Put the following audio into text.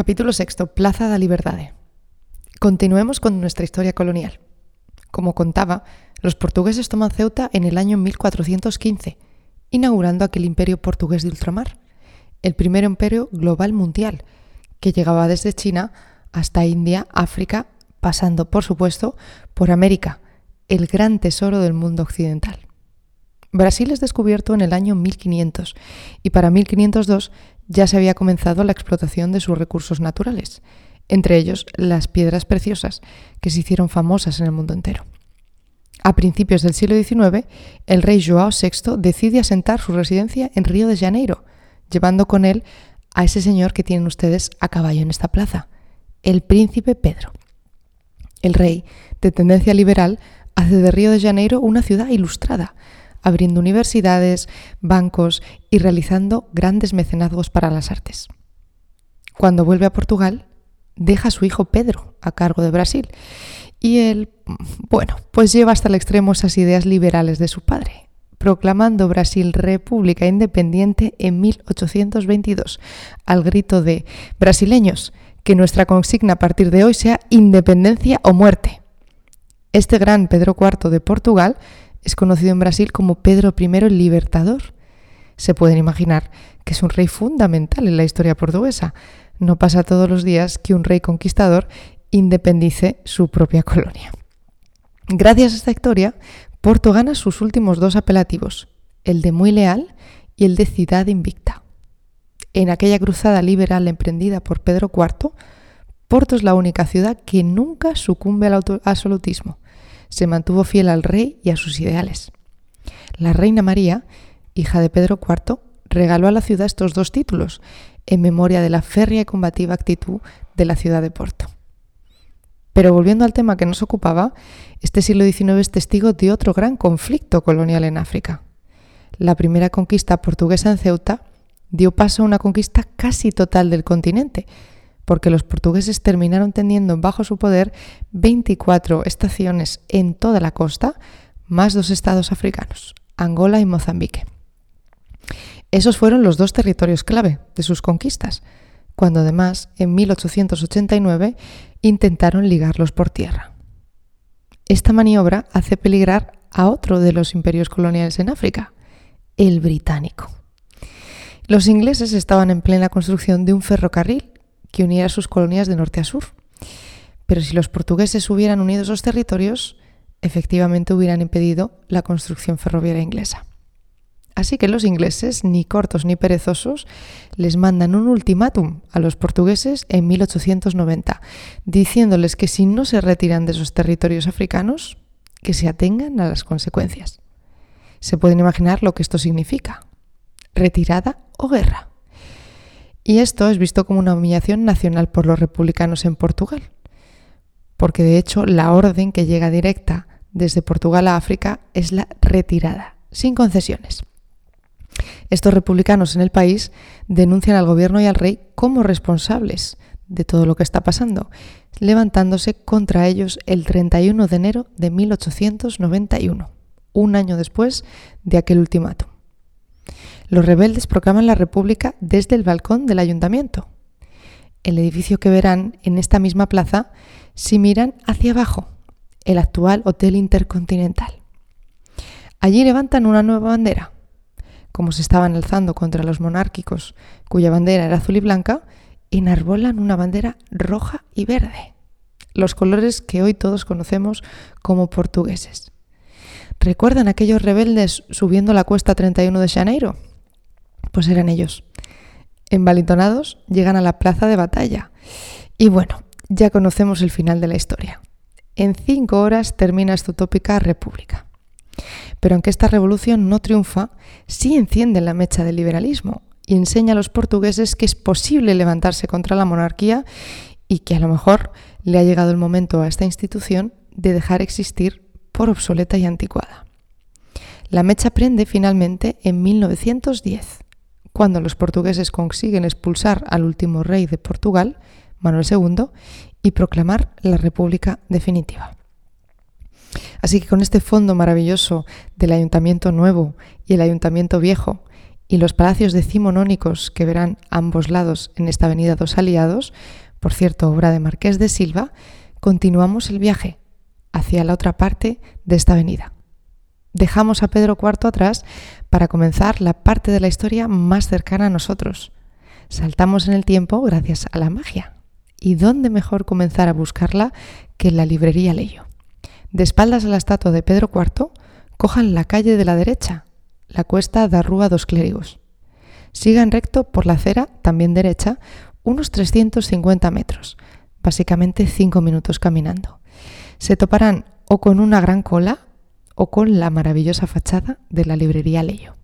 Capítulo sexto, Plaza da Liberdade. Continuemos con nuestra historia colonial. Como contaba, los portugueses toman Ceuta en el año 1415, inaugurando aquel imperio portugués de ultramar, el primer imperio global mundial, que llegaba desde China hasta India, África, pasando, por supuesto, por América, el gran tesoro del mundo occidental. Brasil es descubierto en el año 1500 y para 1502 ya se había comenzado la explotación de sus recursos naturales, entre ellos las piedras preciosas, que se hicieron famosas en el mundo entero. A principios del siglo XIX, el rey Joao VI decide asentar su residencia en Río de Janeiro, llevando con él a ese señor que tienen ustedes a caballo en esta plaza, el príncipe Pedro. El rey, de tendencia liberal, hace de Río de Janeiro una ciudad ilustrada, abriendo universidades, bancos y realizando grandes mecenazgos para las artes. Cuando vuelve a Portugal, deja a su hijo Pedro a cargo de Brasil y él, bueno, pues lleva hasta el extremo esas ideas liberales de su padre, proclamando Brasil república independiente en 1822, al grito de brasileños, que nuestra consigna a partir de hoy sea independencia o muerte. Este gran Pedro IV de Portugal es conocido en Brasil como Pedro I el Libertador. Se pueden imaginar que es un rey fundamental en la historia portuguesa. No pasa todos los días que un rey conquistador independice su propia colonia. Gracias a esta historia, Porto gana sus últimos dos apelativos, el de muy leal y el de ciudad invicta. En aquella cruzada liberal emprendida por Pedro IV, Porto es la única ciudad que nunca sucumbe al absolutismo se mantuvo fiel al rey y a sus ideales. La reina María, hija de Pedro IV, regaló a la ciudad estos dos títulos, en memoria de la férrea y combativa actitud de la ciudad de Porto. Pero volviendo al tema que nos ocupaba, este siglo XIX es testigo de otro gran conflicto colonial en África. La primera conquista portuguesa en Ceuta dio paso a una conquista casi total del continente, porque los portugueses terminaron teniendo bajo su poder 24 estaciones en toda la costa, más dos estados africanos, Angola y Mozambique. Esos fueron los dos territorios clave de sus conquistas, cuando además en 1889 intentaron ligarlos por tierra. Esta maniobra hace peligrar a otro de los imperios coloniales en África, el británico. Los ingleses estaban en plena construcción de un ferrocarril que uniera sus colonias de norte a sur. Pero si los portugueses hubieran unido esos territorios, efectivamente hubieran impedido la construcción ferroviaria inglesa. Así que los ingleses, ni cortos ni perezosos, les mandan un ultimátum a los portugueses en 1890, diciéndoles que si no se retiran de esos territorios africanos, que se atengan a las consecuencias. Se pueden imaginar lo que esto significa. Retirada o guerra. Y esto es visto como una humillación nacional por los republicanos en Portugal, porque de hecho la orden que llega directa desde Portugal a África es la retirada, sin concesiones. Estos republicanos en el país denuncian al gobierno y al rey como responsables de todo lo que está pasando, levantándose contra ellos el 31 de enero de 1891, un año después de aquel ultimátum los rebeldes proclaman la República desde el balcón del ayuntamiento. El edificio que verán en esta misma plaza si miran hacia abajo, el actual Hotel Intercontinental. Allí levantan una nueva bandera. Como se estaban alzando contra los monárquicos, cuya bandera era azul y blanca, enarbolan una bandera roja y verde, los colores que hoy todos conocemos como portugueses. ¿Recuerdan aquellos rebeldes subiendo la cuesta 31 de Janeiro? Pues eran ellos. Envalentonados llegan a la plaza de batalla. Y bueno, ya conocemos el final de la historia. En cinco horas termina esta utópica república. Pero aunque esta revolución no triunfa, sí enciende la mecha del liberalismo y enseña a los portugueses que es posible levantarse contra la monarquía y que a lo mejor le ha llegado el momento a esta institución de dejar existir por obsoleta y anticuada. La mecha prende finalmente en 1910 cuando los portugueses consiguen expulsar al último rey de Portugal, Manuel II, y proclamar la República definitiva. Así que con este fondo maravilloso del Ayuntamiento Nuevo y el Ayuntamiento Viejo, y los palacios decimonónicos que verán ambos lados en esta avenida Dos Aliados, por cierto, obra de Marqués de Silva, continuamos el viaje hacia la otra parte de esta avenida. Dejamos a Pedro IV atrás para comenzar la parte de la historia más cercana a nosotros. Saltamos en el tiempo gracias a la magia. ¿Y dónde mejor comenzar a buscarla que en la librería Leyo? De espaldas a la estatua de Pedro IV, cojan la calle de la derecha, la cuesta da Rúa dos Clérigos. Sigan recto por la acera, también derecha, unos 350 metros, básicamente 5 minutos caminando. Se toparán o con una gran cola o con la maravillosa fachada de la librería Leyo.